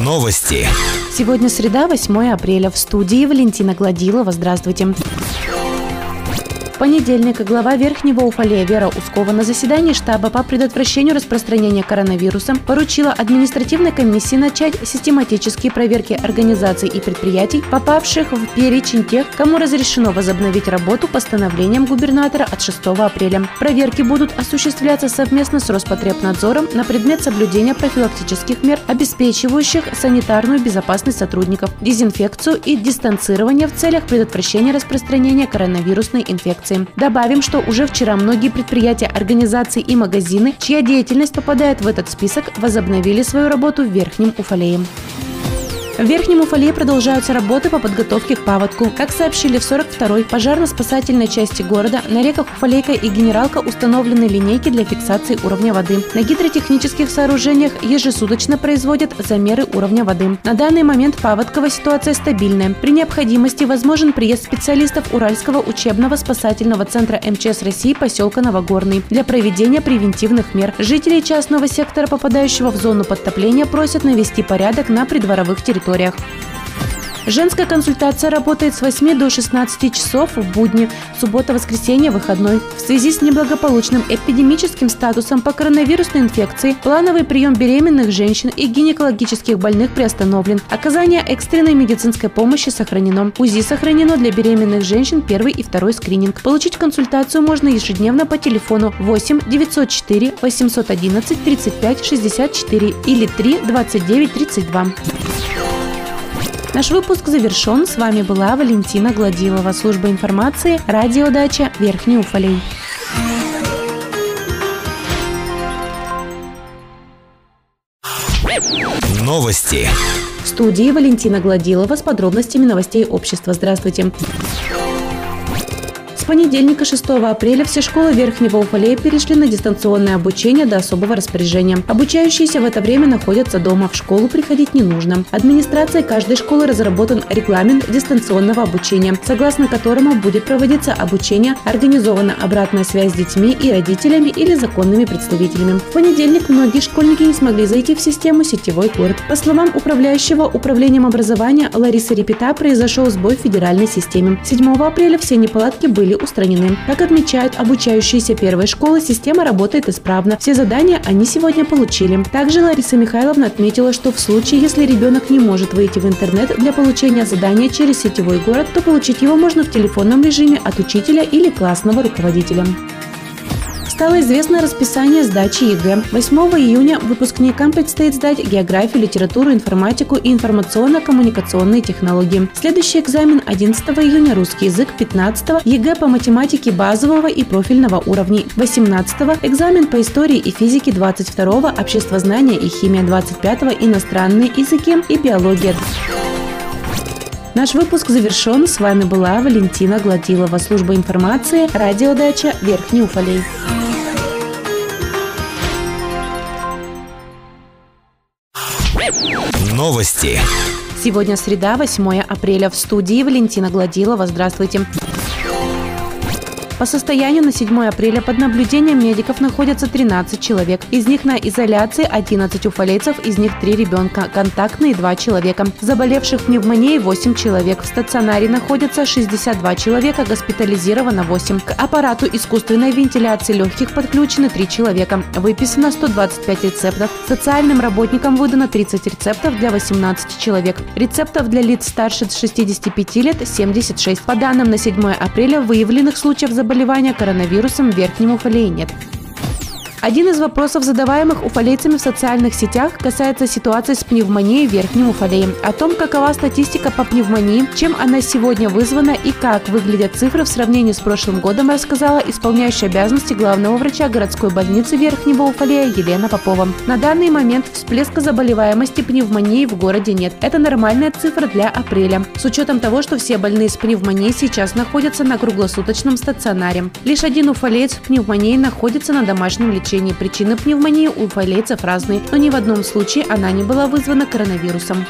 Новости. Сегодня среда, 8 апреля. В студии Валентина Гладилова. Здравствуйте понедельник глава Верхнего Уфалея Вера Ускова на заседании штаба по предотвращению распространения коронавируса поручила административной комиссии начать систематические проверки организаций и предприятий, попавших в перечень тех, кому разрешено возобновить работу постановлением губернатора от 6 апреля. Проверки будут осуществляться совместно с Роспотребнадзором на предмет соблюдения профилактических мер, обеспечивающих санитарную безопасность сотрудников, дезинфекцию и дистанцирование в целях предотвращения распространения коронавирусной инфекции информации. Добавим, что уже вчера многие предприятия, организации и магазины, чья деятельность попадает в этот список, возобновили свою работу в Верхнем Уфалее. В Верхнем Уфале продолжаются работы по подготовке к паводку. Как сообщили в 42-й пожарно-спасательной части города, на реках Уфалейка и Генералка установлены линейки для фиксации уровня воды. На гидротехнических сооружениях ежесуточно производят замеры уровня воды. На данный момент паводковая ситуация стабильная. При необходимости возможен приезд специалистов Уральского учебного спасательного центра МЧС России поселка Новогорный для проведения превентивных мер. Жителей частного сектора, попадающего в зону подтопления, просят навести порядок на придворовых территориях территориях. Женская консультация работает с 8 до 16 часов в будни, суббота, воскресенье, выходной. В связи с неблагополучным эпидемическим статусом по коронавирусной инфекции плановый прием беременных женщин и гинекологических больных приостановлен. Оказание экстренной медицинской помощи сохранено. УЗИ сохранено для беременных женщин первый и второй скрининг. Получить консультацию можно ежедневно по телефону 8 904 811 35 64 или 3 29 32. Наш выпуск завершен. С вами была Валентина Гладилова, служба информации, радиодача Верхний Уфалей. Новости. В студии Валентина Гладилова с подробностями новостей общества. Здравствуйте. С понедельника 6 апреля все школы Верхнего Уфалея перешли на дистанционное обучение до особого распоряжения. Обучающиеся в это время находятся дома, в школу приходить не нужно. Администрацией каждой школы разработан регламент дистанционного обучения, согласно которому будет проводиться обучение, организована обратная связь с детьми и родителями или законными представителями. В понедельник многие школьники не смогли зайти в систему «Сетевой город». По словам управляющего управлением образования Ларисы Репета, произошел сбой в федеральной системе. 7 апреля все неполадки были устранены. Как отмечают обучающиеся первой школы, система работает исправно. Все задания они сегодня получили. Также Лариса Михайловна отметила, что в случае, если ребенок не может выйти в интернет для получения задания через сетевой город, то получить его можно в телефонном режиме от учителя или классного руководителя. Стало известно расписание сдачи ЕГЭ. 8 июня выпускникам предстоит сдать географию, литературу, информатику и информационно-коммуникационные технологии. Следующий экзамен 11 июня русский язык, 15 ЕГЭ по математике базового и профильного уровней, 18 экзамен по истории и физике, 22 обществознание и химия, 25 иностранные языки и биология. Наш выпуск завершен. С вами была Валентина Гладилова, служба информации, Радио Дача Верхний Уфалей. Новости. Сегодня среда, 8 апреля. В студии Валентина Гладилова. Здравствуйте. По состоянию на 7 апреля под наблюдением медиков находятся 13 человек. Из них на изоляции 11 уфалейцев, из них 3 ребенка. Контактные 2 человека. Заболевших пневмонией 8 человек. В стационаре находятся 62 человека, госпитализировано 8. К аппарату искусственной вентиляции легких подключены 3 человека. Выписано 125 рецептов. Социальным работникам выдано 30 рецептов для 18 человек. Рецептов для лиц старше 65 лет 76. По данным на 7 апреля выявленных случаев заболевания заболевания коронавирусом в Верхнем Уфалее нет. Один из вопросов, задаваемых уфалейцами в социальных сетях, касается ситуации с пневмонией в Верхнем Уфалее. О том, какова статистика по пневмонии, чем она сегодня вызвана и как выглядят цифры в сравнении с прошлым годом, рассказала исполняющая обязанности главного врача городской больницы Верхнего Уфалея Елена Попова. На данный момент всплеска заболеваемости пневмонией в городе нет. Это нормальная цифра для апреля. С учетом того, что все больные с пневмонией сейчас находятся на круглосуточном стационаре. Лишь один уфалеец с пневмонией находится на домашнем лечении лечении. Причины пневмонии у уфалейцев разные, но ни в одном случае она не была вызвана коронавирусом.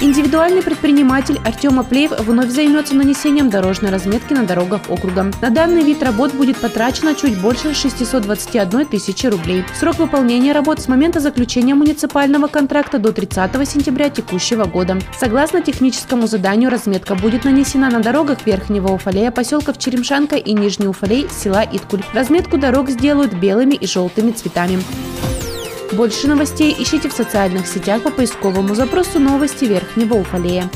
Индивидуальный предприниматель Артем Аплеев вновь займется нанесением дорожной разметки на дорогах округа. На данный вид работ будет потрачено чуть больше 621 тысячи рублей. Срок выполнения работ с момента заключения муниципального контракта до 30 сентября текущего года. Согласно техническому заданию, разметка будет нанесена на дорогах Верхнего Уфалея, поселков Черемшанка и Нижний Уфалей, села Иткуль. Разметку дорог сделают белыми и желтыми цветами. Больше новостей ищите в социальных сетях по поисковому запросу «Новости Верхнего Уфалея».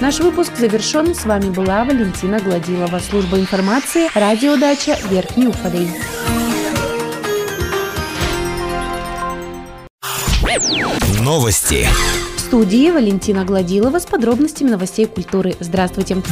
Наш выпуск завершен. С вами была Валентина Гладилова. Служба информации. Радиодача Верхний Уфалей. Новости. В студии Валентина Гладилова с подробностями новостей культуры. Здравствуйте.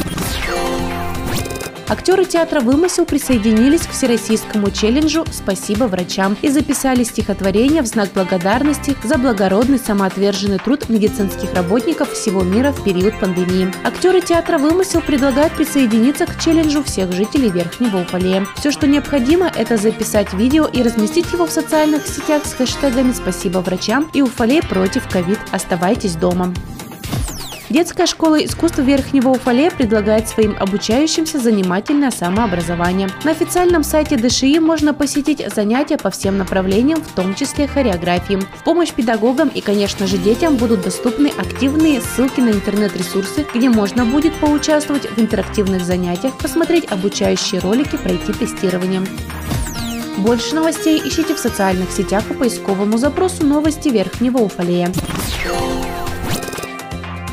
Актеры театра «Вымысел» присоединились к всероссийскому челленджу «Спасибо врачам» и записали стихотворение в знак благодарности за благородный самоотверженный труд медицинских работников всего мира в период пандемии. Актеры театра «Вымысел» предлагают присоединиться к челленджу всех жителей Верхнего Уфалея. Все, что необходимо, это записать видео и разместить его в социальных сетях с хэштегами «Спасибо врачам» и «Уфалей против ковид». Оставайтесь дома. Детская школа искусств Верхнего Уфалея предлагает своим обучающимся занимательное самообразование. На официальном сайте ДШИ можно посетить занятия по всем направлениям, в том числе хореографии. В помощь педагогам и, конечно же, детям будут доступны активные ссылки на интернет-ресурсы, где можно будет поучаствовать в интерактивных занятиях, посмотреть обучающие ролики, пройти тестирование. Больше новостей ищите в социальных сетях по поисковому запросу «Новости Верхнего Уфалея».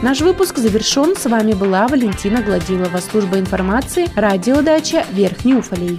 Наш выпуск завершен. С вами была Валентина Гладилова. Служба информации. Радиодача Верхний Уфалей.